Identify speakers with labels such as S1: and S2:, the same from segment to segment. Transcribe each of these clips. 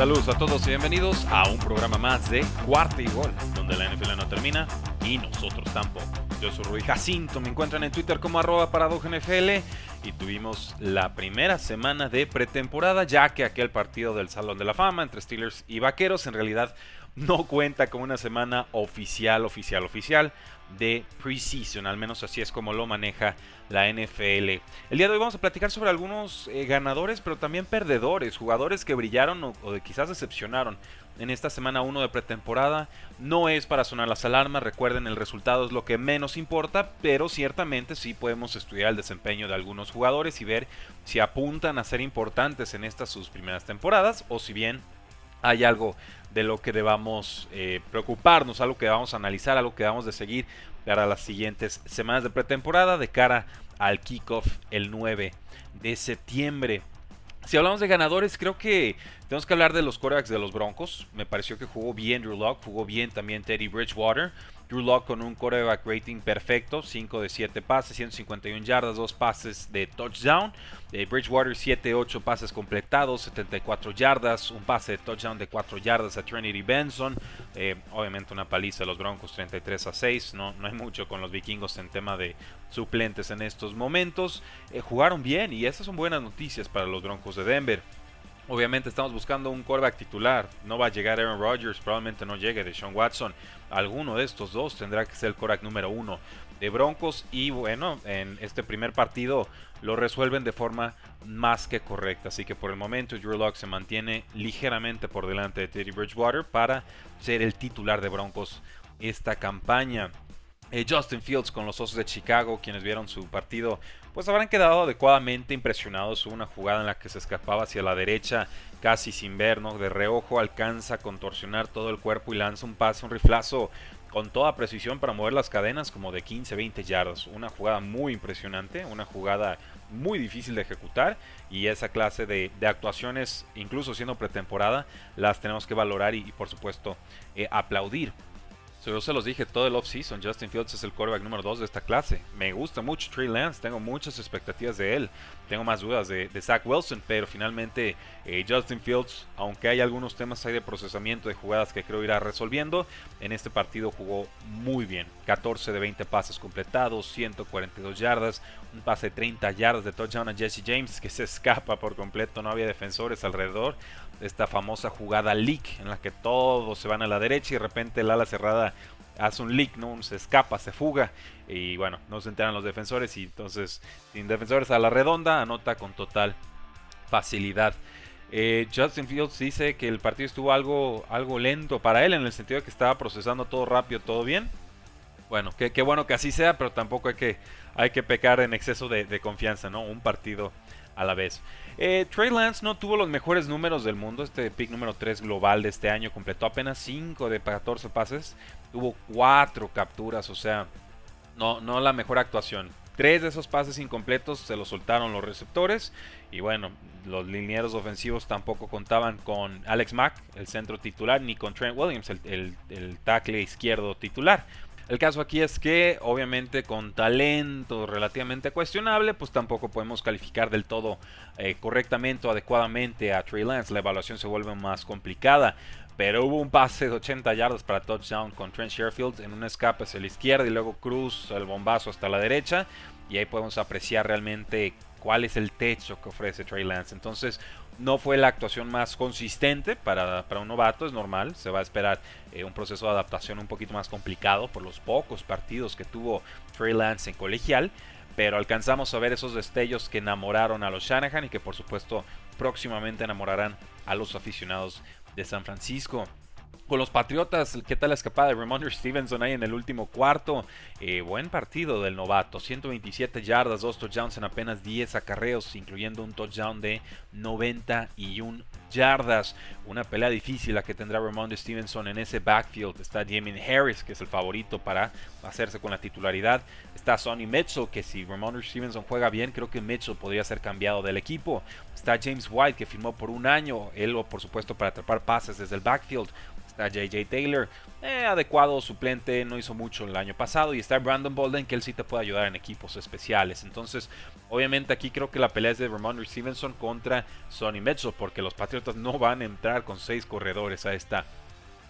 S1: Saludos a todos y bienvenidos a un programa más de Cuarta y Gol, donde la NFL no termina y nosotros tampoco. Yo soy Rui Jacinto, me encuentran en Twitter como arroba NFL y tuvimos la primera semana de pretemporada, ya que aquel partido del Salón de la Fama entre Steelers y Vaqueros en realidad no cuenta como una semana oficial, oficial, oficial de preseason, al menos así es como lo maneja la NFL. El día de hoy vamos a platicar sobre algunos eh, ganadores, pero también perdedores, jugadores que brillaron o, o quizás decepcionaron en esta semana 1 de pretemporada. No es para sonar las alarmas, recuerden el resultado es lo que menos importa, pero ciertamente sí podemos estudiar el desempeño de algunos jugadores y ver si apuntan a ser importantes en estas sus primeras temporadas o si bien hay algo de lo que debamos eh, preocuparnos, algo que debamos analizar, algo que debamos de seguir para las siguientes semanas de pretemporada de cara al kickoff el 9 de septiembre. Si hablamos de ganadores, creo que tenemos que hablar de los quarterbacks de los Broncos. Me pareció que jugó bien Drew Locke, jugó bien también Teddy Bridgewater. Drew Locke con un quarterback rating perfecto, 5 de 7 pases, 151 yardas, 2 pases de touchdown. Eh, Bridgewater 7 8 pases completados, 74 yardas, un pase de touchdown de 4 yardas a Trinity Benson. Eh, obviamente una paliza de los Broncos 33 a 6. No, no hay mucho con los vikingos en tema de suplentes en estos momentos. Eh, jugaron bien y esas son buenas noticias para los Broncos de Denver. Obviamente estamos buscando un quarterback titular. No va a llegar Aaron Rodgers, probablemente no llegue de Sean Watson. Alguno de estos dos tendrá que ser el quarterback número uno de Broncos. Y bueno, en este primer partido lo resuelven de forma más que correcta. Así que por el momento Drew Locke se mantiene ligeramente por delante de Teddy Bridgewater para ser el titular de Broncos esta campaña. Eh, Justin Fields con los Osos de Chicago, quienes vieron su partido, pues habrán quedado adecuadamente impresionados. Hubo una jugada en la que se escapaba hacia la derecha, casi sin ver, ¿no? De reojo alcanza a contorsionar todo el cuerpo y lanza un pase, un riflazo con toda precisión para mover las cadenas como de 15, 20 yardas. Una jugada muy impresionante, una jugada muy difícil de ejecutar y esa clase de, actuaciones, incluso siendo pretemporada, las tenemos que valorar y, y por supuesto eh, aplaudir. Yo se los dije todo el offseason. Justin Fields es el quarterback número 2 de esta clase. Me gusta mucho Trey Lance. Tengo muchas expectativas de él. Tengo más dudas de, de Zach Wilson. Pero finalmente eh, Justin Fields, aunque hay algunos temas ahí de procesamiento de jugadas que creo irá resolviendo, en este partido jugó muy bien. 14 de 20 pases completados, 142 yardas, un pase de 30 yardas de touchdown a Jesse James que se escapa por completo. No había defensores alrededor esta famosa jugada leak en la que todos se van a la derecha y de repente el ala cerrada hace un leak, ¿no? se escapa, se fuga y bueno, no se enteran los defensores y entonces sin defensores a la redonda anota con total facilidad. Eh, Justin Fields dice que el partido estuvo algo, algo lento para él en el sentido de que estaba procesando todo rápido, todo bien. Bueno, qué, bueno que así sea, pero tampoco hay que, hay que pecar en exceso de, de confianza, ¿no? Un partido a la vez. Eh, Trey Lance no tuvo los mejores números del mundo. Este pick número 3 global de este año completó apenas 5 de 14 pases. Tuvo 4 capturas, o sea, no, no la mejor actuación. Tres de esos pases incompletos se los soltaron los receptores. Y bueno, los linieros ofensivos tampoco contaban con Alex Mack, el centro titular, ni con Trent Williams, el, el, el tackle izquierdo titular. El caso aquí es que, obviamente, con talento relativamente cuestionable, pues tampoco podemos calificar del todo eh, correctamente o adecuadamente a Trey Lance. La evaluación se vuelve más complicada. Pero hubo un pase de 80 yardas para touchdown con Trent Sherfield en un escape hacia la izquierda y luego Cruz el bombazo hasta la derecha. Y ahí podemos apreciar realmente cuál es el techo que ofrece Trey Lance. Entonces, no fue la actuación más consistente para, para un novato, es normal. Se va a esperar eh, un proceso de adaptación un poquito más complicado por los pocos partidos que tuvo Trey Lance en colegial. Pero alcanzamos a ver esos destellos que enamoraron a los Shanahan y que por supuesto próximamente enamorarán a los aficionados de San Francisco. Con los Patriotas, ¿qué tal la escapada de Ramondre Stevenson ahí en el último cuarto? Eh, buen partido del novato, 127 yardas, 2 touchdowns en apenas 10 acarreos, incluyendo un touchdown de 91 yardas. Una pelea difícil la que tendrá Ramondre Stevenson en ese backfield. Está Jamin Harris, que es el favorito para hacerse con la titularidad. Está Sonny Mitchell, que si Ramondre Stevenson juega bien, creo que Mitchell podría ser cambiado del equipo. Está James White, que firmó por un año, él por supuesto para atrapar pases desde el backfield. Está JJ Taylor, eh, adecuado suplente, no hizo mucho el año pasado. Y está Brandon Bolden, que él sí te puede ayudar en equipos especiales. Entonces, obviamente aquí creo que la pelea es de Ramondre Stevenson contra Sonny Mitchell, porque los Patriotas no van a entrar con seis corredores a esta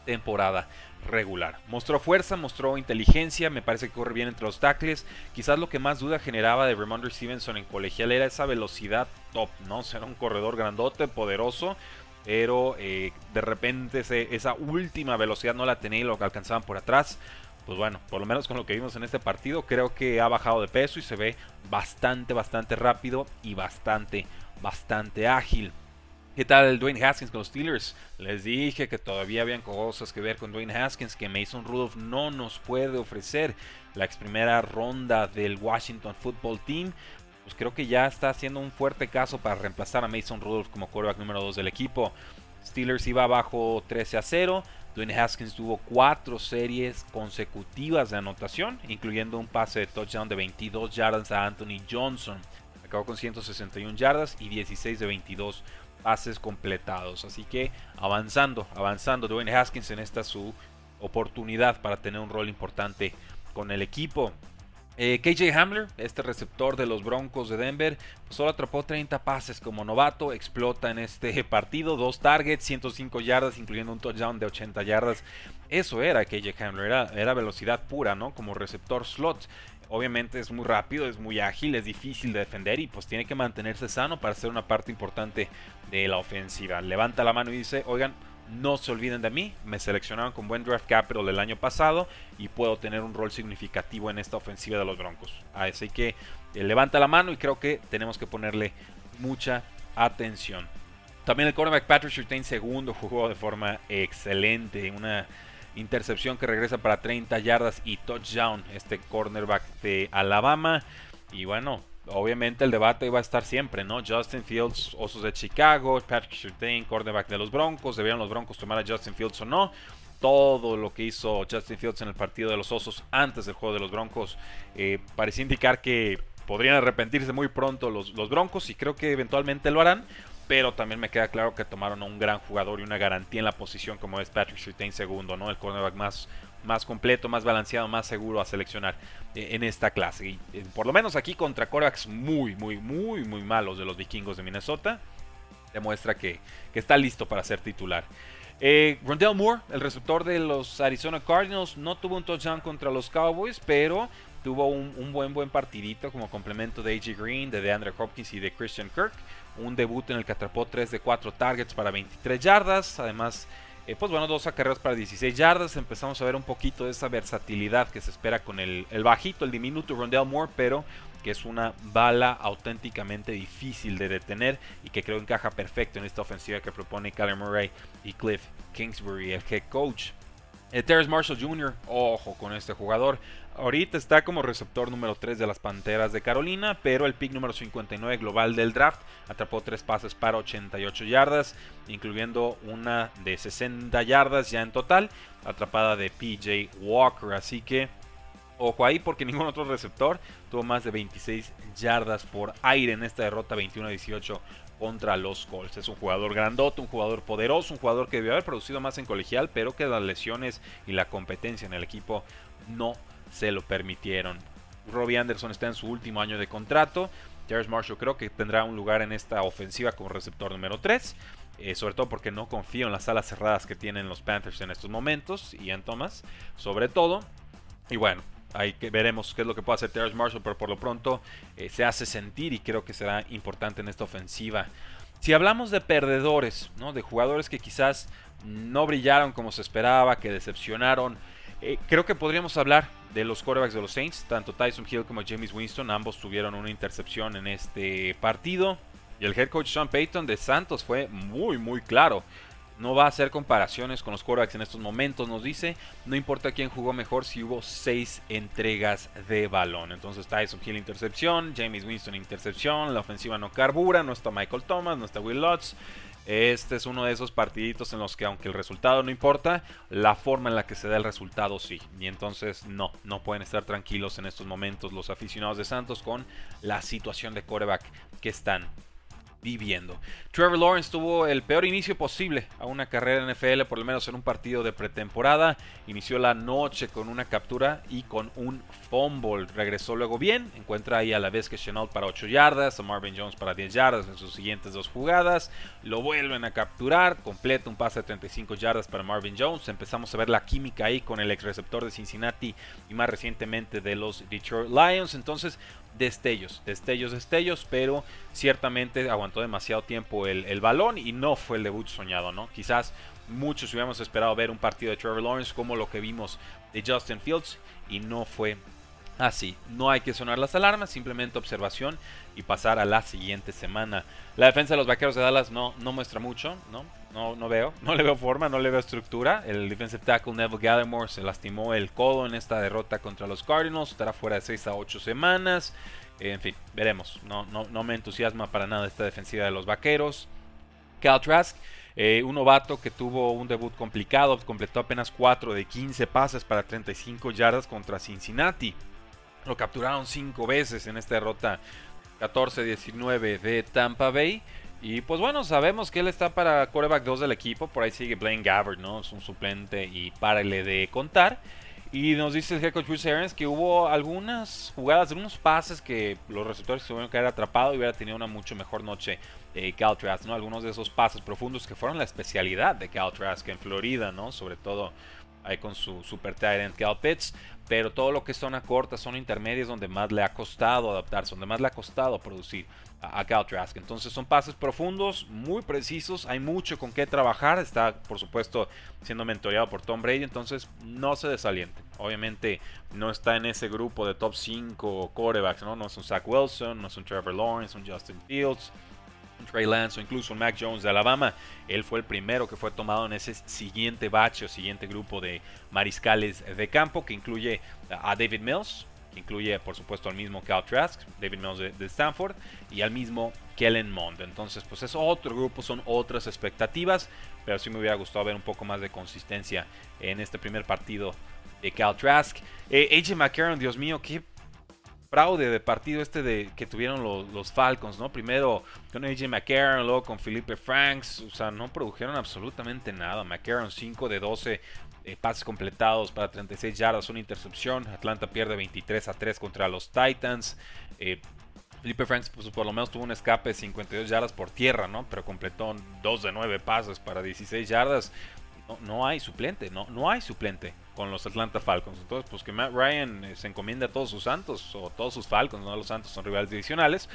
S1: temporada regular. Mostró fuerza, mostró inteligencia, me parece que corre bien entre los tackles. Quizás lo que más duda generaba de Ramondre Stevenson en colegial era esa velocidad top, ¿no? Ser un corredor grandote, poderoso, pero eh, de repente esa última velocidad no la tenía y lo alcanzaban por atrás. Pues bueno, por lo menos con lo que vimos en este partido, creo que ha bajado de peso y se ve bastante, bastante rápido y bastante, bastante ágil. ¿Qué tal Dwayne Haskins con los Steelers? Les dije que todavía habían cosas que ver con Dwayne Haskins que Mason Rudolph no nos puede ofrecer. La ex primera ronda del Washington Football Team pues creo que ya está haciendo un fuerte caso para reemplazar a Mason Rudolph como quarterback número 2 del equipo. Steelers iba abajo 13 a 0. Dwayne Haskins tuvo cuatro series consecutivas de anotación, incluyendo un pase de touchdown de 22 yardas a Anthony Johnson. Acabó con 161 yardas y 16 de 22 pases completados. Así que avanzando, avanzando Dwayne Haskins en esta su oportunidad para tener un rol importante con el equipo. Eh, KJ Hamler, este receptor de los Broncos de Denver, pues solo atrapó 30 pases como novato, explota en este partido, dos targets, 105 yardas, incluyendo un touchdown de 80 yardas. Eso era KJ Hamler, era, era velocidad pura, ¿no? Como receptor slot. Obviamente es muy rápido, es muy ágil, es difícil de defender y pues tiene que mantenerse sano para ser una parte importante de la ofensiva. Levanta la mano y dice, oigan, no se olviden de mí, me seleccionaron con buen draft capital el año pasado y puedo tener un rol significativo en esta ofensiva de los Broncos. Así que eh, levanta la mano y creo que tenemos que ponerle mucha atención. También el cornerback Patrick Surtain segundo jugó de forma excelente, una intercepción que regresa para 30 yardas y touchdown este cornerback de Alabama. Y bueno, obviamente el debate va a estar siempre, ¿no? Justin Fields, Osos de Chicago, Patrick Surtain, cornerback de los Broncos, ¿debieron los Broncos tomar a Justin Fields o no? Todo lo que hizo Justin Fields en el partido de los Osos antes del juego de los Broncos eh, parecía indicar que podrían arrepentirse muy pronto los, los Broncos y creo que eventualmente lo harán, pero también me queda claro que tomaron a un gran jugador y una garantía en la posición como es Patrick Surtain segundo, ¿no? El cornerback más más completo, más balanceado, más seguro a seleccionar eh, en esta clase. Eh, por lo menos aquí contra corebacks muy, muy, muy, muy malos de los vikingos de Minnesota, demuestra que, está listo para ser titular. Eh, Rondell Moore, el receptor de los Arizona Cardinals, no tuvo un touchdown contra los Cowboys, pero tuvo un, buen buen partidito como complemento de AJ Green, de DeAndre Hopkins y de Christian Kirk. Un debut en el que atrapó 3 de 4 targets para 23 yardas. Además, eh, pues bueno, dos acarreos para 16 yardas. Empezamos a ver un poquito de esa versatilidad que se espera con el, bajito, el diminuto Rondell Moore, pero que es una bala auténticamente difícil de detener y que creo encaja perfecto en esta ofensiva que propone Kyler Murray y Cliff Kingsbury, el head coach. Eh, Terrence Marshall Jr., ojo con este jugador. Ahorita está como receptor número 3 de las Panteras de Carolina, pero el pick número 59 global del draft atrapó tres pases para 88 yardas, incluyendo una de 60 yardas ya en total, atrapada de PJ Walker. Así que ojo ahí porque ningún otro receptor tuvo más de 26 yardas por aire en esta derrota 21-18 contra los Colts. Es un jugador grandote, un jugador poderoso, un jugador que debió haber producido más en colegial, pero que las lesiones y la competencia en el equipo no se lo permitieron. Robbie Anderson está en su último año de contrato. Terrence Marshall creo que tendrá un lugar en esta ofensiva como receptor número 3. Eh, sobre todo porque no confío en las alas cerradas que tienen los Panthers en estos momentos. Y en Thomas, sobre todo. Y bueno, ahí que veremos qué es lo que puede hacer Terrence Marshall, pero por lo pronto eh, se hace sentir y creo que será importante en esta ofensiva. Si hablamos de perdedores, ¿no? de jugadores que quizás no brillaron como se esperaba, que decepcionaron, eh, creo que podríamos hablar de los quarterbacks de los Saints. Tanto Tyson Hill como James Winston, ambos tuvieron una intercepción en este partido. Y el head coach Sean Payton de Santos fue muy, muy claro. No va a hacer comparaciones con los quarterbacks en estos momentos, nos dice. No importa quién jugó mejor si hubo seis entregas de balón. Entonces Tyson Hill intercepción, James Winston intercepción, la ofensiva no carbura, no está Michael Thomas, no está Will Lutz. Este es uno de esos partiditos en los que aunque el resultado no importa, la forma en la que se da el resultado sí. Y entonces no, no pueden estar tranquilos en estos momentos los aficionados de Santos con la situación de coreback que están viviendo. Trevor Lawrence tuvo el peor inicio posible a una carrera en NFL, por lo menos en un partido de pretemporada. Inició la noche con una captura y con un fumble. Regresó luego bien, encuentra ahí a la vez que Chenault para 8 yardas, a Marvin Jones para 10 yardas en sus siguientes dos jugadas. Lo vuelven a capturar, completa un pase de 35 yardas para Marvin Jones. Empezamos a ver la química ahí con el ex receptor de Cincinnati y más recientemente de los Detroit Lions. Entonces, destellos, destellos, destellos, pero ciertamente aguantó demasiado tiempo el, balón y no fue el debut soñado, ¿no? Quizás muchos hubiéramos esperado ver un partido de Trevor Lawrence como lo que vimos de Justin Fields y no fue así. No hay que sonar las alarmas, simplemente observación y pasar a la siguiente semana. La defensa de los Vaqueros de Dallas no, no muestra mucho, ¿no? No, no veo, no le veo forma, no le veo estructura. El defensive tackle Neville Gallimore se lastimó el codo en esta derrota contra los Cardinals, estará fuera de 6 a 8 semanas. En fin, veremos. No, no, no me entusiasma para nada esta defensiva de los Vaqueros. Cal Trask, eh, un novato que tuvo un debut complicado, completó apenas 4 de 15 pases para 35 yardas contra Cincinnati. Lo capturaron 5 veces en esta derrota 14-19 de Tampa Bay. Y pues bueno, sabemos que él está para coreback 2 del equipo. Por ahí sigue Blaine Gabbard, ¿no? Es un suplente y párale de contar. Y nos dice el head coach Bruce Arians que hubo algunas jugadas, algunos pases que los receptores se hubieran quedado atrapado y hubiera tenido una mucho mejor noche eh, Cal Trask, ¿no? Algunos de esos pases profundos que fueron la especialidad de Cal Trask en Florida, ¿no? Sobre todo ahí con su super tight Cal Pitts pero todo lo que es zona corta, zona intermedia es donde más le ha costado adaptarse, donde más le ha costado producir a, Cal Trask. Entonces son pases profundos, muy precisos, hay mucho con qué trabajar, está por supuesto siendo mentoreado por Tom Brady, entonces no se desaliente. Obviamente no está en ese grupo de top 5 corebacks, ¿no? no es un Zach Wilson, no es un Trevor Lawrence, un Justin Fields Trey Lance o incluso Mac Jones de Alabama. Él fue el primero que fue tomado en ese siguiente bache o siguiente grupo de mariscales de campo que incluye a David Mills, incluye por supuesto al mismo Cal Trask, David Mills de, Stanford, y al mismo Kellen Mond. Entonces, pues es otro grupo, son otras expectativas, pero sí me hubiera gustado ver un poco más de consistencia en este primer partido de Cal Trask. Eh, AJ McCarron, Dios mío, qué fraude de partido este de que tuvieron los, Falcons, ¿no? Primero con AJ McCarron, luego con Felipe Franks, o sea, no produjeron absolutamente nada. McCarron 5 de 12 eh, pases completados para 36 yardas, una intercepción. Atlanta pierde 23 a 3 contra los Titans. Eh, Felipe Franks pues, por lo menos tuvo un escape de 52 yardas por tierra, ¿no? Pero completó 2 de 9 pases para 16 yardas. No, no hay suplente, no, no hay suplente con los Atlanta Falcons. Entonces, pues que Matt Ryan eh, se encomiende a todos sus Santos o todos sus Falcons, no los Santos son rivales divisionales.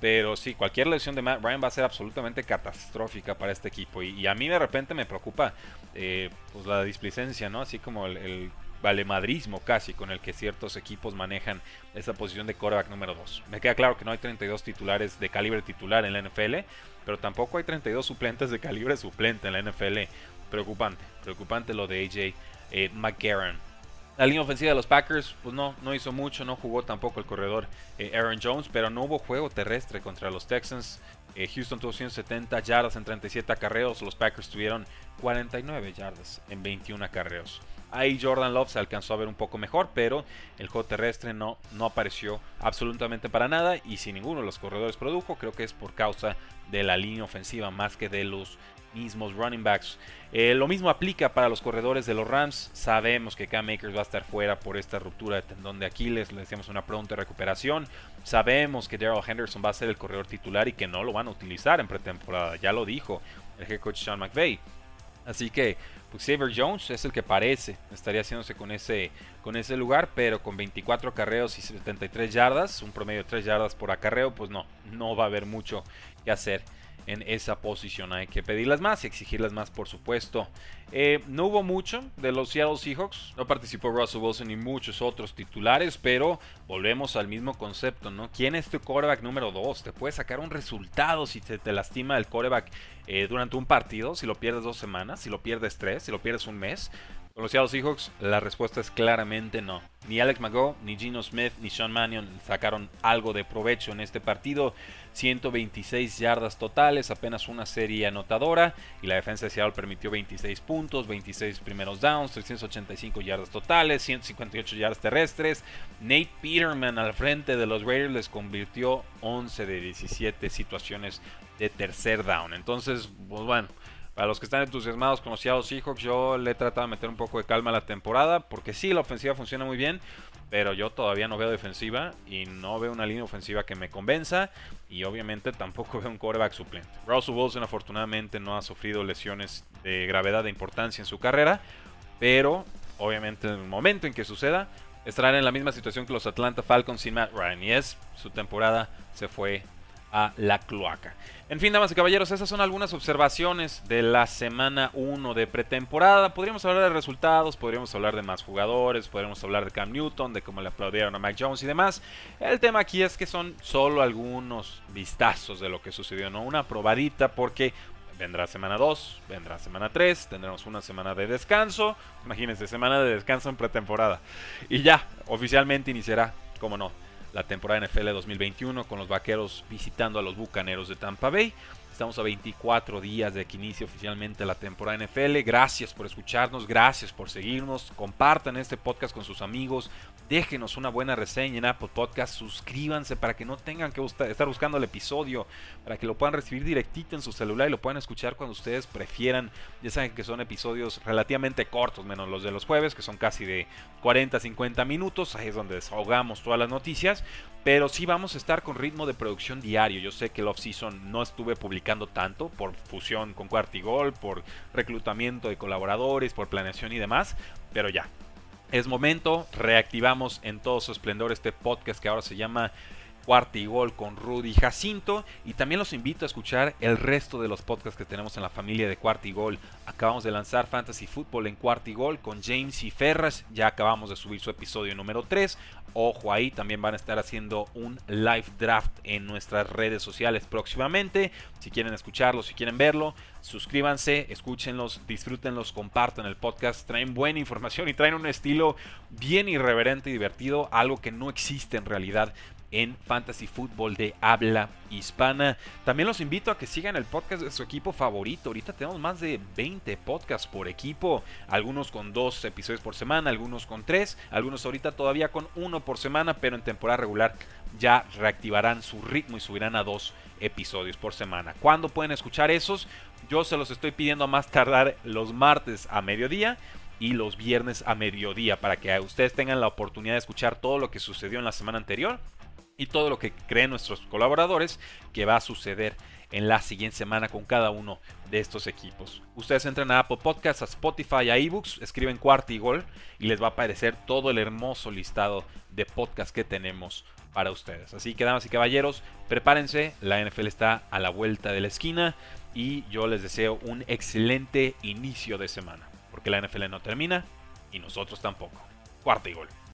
S1: Pero sí, cualquier lesión de Matt Ryan va a ser absolutamente catastrófica para este equipo. Y, a mí de repente me preocupa eh, pues la displicencia, ¿no? Así como el, valemadrismo casi con el que ciertos equipos manejan esa posición de quarterback número 2. Me queda claro que no hay 32 titulares de calibre titular en la NFL, pero tampoco hay 32 suplentes de calibre suplente en la NFL. Preocupante, preocupante lo de AJ eh, La línea ofensiva de los Packers, pues no, no hizo mucho, no jugó tampoco el corredor eh, Aaron Jones, pero no hubo juego terrestre contra los Texans. Eh, Houston tuvo 170 yardas en 37 acarreos, los Packers tuvieron 49 yardas en 21 acarreos. Ahí Jordan Love se alcanzó a ver un poco mejor, pero el juego terrestre no, no apareció absolutamente para nada y si ninguno de los corredores produjo, creo que es por causa de la línea ofensiva más que de los mismos running backs. Eh, lo mismo aplica para los corredores de los Rams. Sabemos que Cam Akers va a estar fuera por esta ruptura de tendón de Aquiles. Le decíamos una pronta recuperación. Sabemos que Daryl Henderson va a ser el corredor titular y que no lo van a utilizar en pretemporada. Ya lo dijo el head coach Sean McVay. Así que pues Xavier Jones es el que parece estaría haciéndose con ese, con ese lugar, pero con 24 acarreos y 73 yardas, un promedio de 3 yardas por acarreo, pues no, no va a haber mucho que hacer en esa posición. Hay que pedirlas más y exigirlas más, por supuesto. Eh, no hubo mucho de los Seattle Seahawks. No participó Russell Wilson ni muchos otros titulares, pero volvemos al mismo concepto, ¿no? ¿Quién es tu quarterback número 2? Te puede sacar un resultado si te, te lastima el quarterback eh, durante un partido, si lo pierdes dos semanas, si lo pierdes tres, si lo pierdes un mes. Con los Seattle Seahawks, la respuesta es claramente no. Ni Alex Mago, ni Gino Smith, ni Sean Mannion sacaron algo de provecho en este partido. 126 yardas totales, apenas una serie anotadora. Y la defensa de Seattle permitió 26 puntos, 26 primeros downs, 385 yardas totales, 158 yardas terrestres. Nate Peterman al frente de los Raiders les convirtió 11 de 17 situaciones de tercer down. Entonces, pues bueno para los que están entusiasmados con los Seahawks, yo le he tratado de meter un poco de calma a la temporada, porque sí, la ofensiva funciona muy bien, pero yo todavía no veo defensiva y no veo una línea ofensiva que me convenza y obviamente tampoco veo un quarterback suplente. Russell Wilson afortunadamente no ha sufrido lesiones de gravedad de importancia en su carrera, pero obviamente en el momento en que suceda estarán en la misma situación que los Atlanta Falcons sin Matt Ryan y es su temporada se fue a la cloaca. En fin, damas y caballeros, esas son algunas observaciones de la semana 1 de pretemporada. Podríamos hablar de resultados, podríamos hablar de más jugadores, podríamos hablar de Cam Newton, de cómo le aplaudieron a Mac Jones y demás. El tema aquí es que son solo algunos vistazos de lo que sucedió, ¿no? Una probadita porque vendrá semana 2, vendrá semana 3, tendremos una semana de descanso. Imagínense, semana de descanso en pretemporada. Y ya, oficialmente iniciará, como no, la temporada NFL 2021 con los Vaqueros visitando a los Bucaneros de Tampa Bay. Estamos a 24 días de que inicie oficialmente la temporada NFL. Gracias por escucharnos, gracias por seguirnos. Compartan este podcast con sus amigos. Déjenos una buena reseña en Apple Podcast. Suscríbanse para que no tengan que estar buscando el episodio. Para que lo puedan recibir directito en su celular y lo puedan escuchar cuando ustedes prefieran. Ya saben que son episodios relativamente cortos, menos los de los jueves, que son casi de 40, 50 minutos. Ahí es donde desahogamos todas las noticias. Pero sí vamos a estar con ritmo de producción diario. Yo sé que el off-season no estuve publicando tanto por fusión con Cuartigol, por reclutamiento de colaboradores, por planeación y demás. Pero ya, es momento. Reactivamos en todo su esplendor este podcast que ahora se llama Cuarta y Gol con Rudy Jacinto. Y también los invito a escuchar el resto de los podcasts que tenemos en la familia de Cuarta y Gol. Acabamos de lanzar Fantasy Football en Cuarta y Gol con James y Ferras. Ya acabamos de subir su episodio número 3. Ojo ahí, también van a estar haciendo un live draft en nuestras redes sociales próximamente. Si quieren escucharlo, si quieren verlo, suscríbanse, escúchenlos, disfrútenlos, compartan el podcast. Traen buena información y traen un estilo bien irreverente y divertido, algo que no existe en realidad en Fantasy Football de habla hispana. También los invito a que sigan el podcast de su equipo favorito. Ahorita tenemos más de 20 podcasts por equipo, algunos con dos episodios por semana, algunos con tres, algunos ahorita todavía con uno por semana, pero en temporada regular ya reactivarán su ritmo y subirán a dos episodios por semana. ¿Cuándo pueden escuchar esos? Yo se los estoy pidiendo a más tardar los martes a mediodía y los viernes a mediodía para que ustedes tengan la oportunidad de escuchar todo lo que sucedió en la semana anterior y todo lo que creen nuestros colaboradores que va a suceder en la siguiente semana con cada uno de estos equipos. Ustedes entran a Apple Podcasts, a Spotify, a eBooks, escriben cuarto y gol y les va a aparecer todo el hermoso listado de podcasts que tenemos para ustedes. Así que damas y caballeros, prepárense, la NFL está a la vuelta de la esquina y yo les deseo un excelente inicio de semana, porque la NFL no termina y nosotros tampoco. Cuarto y gol.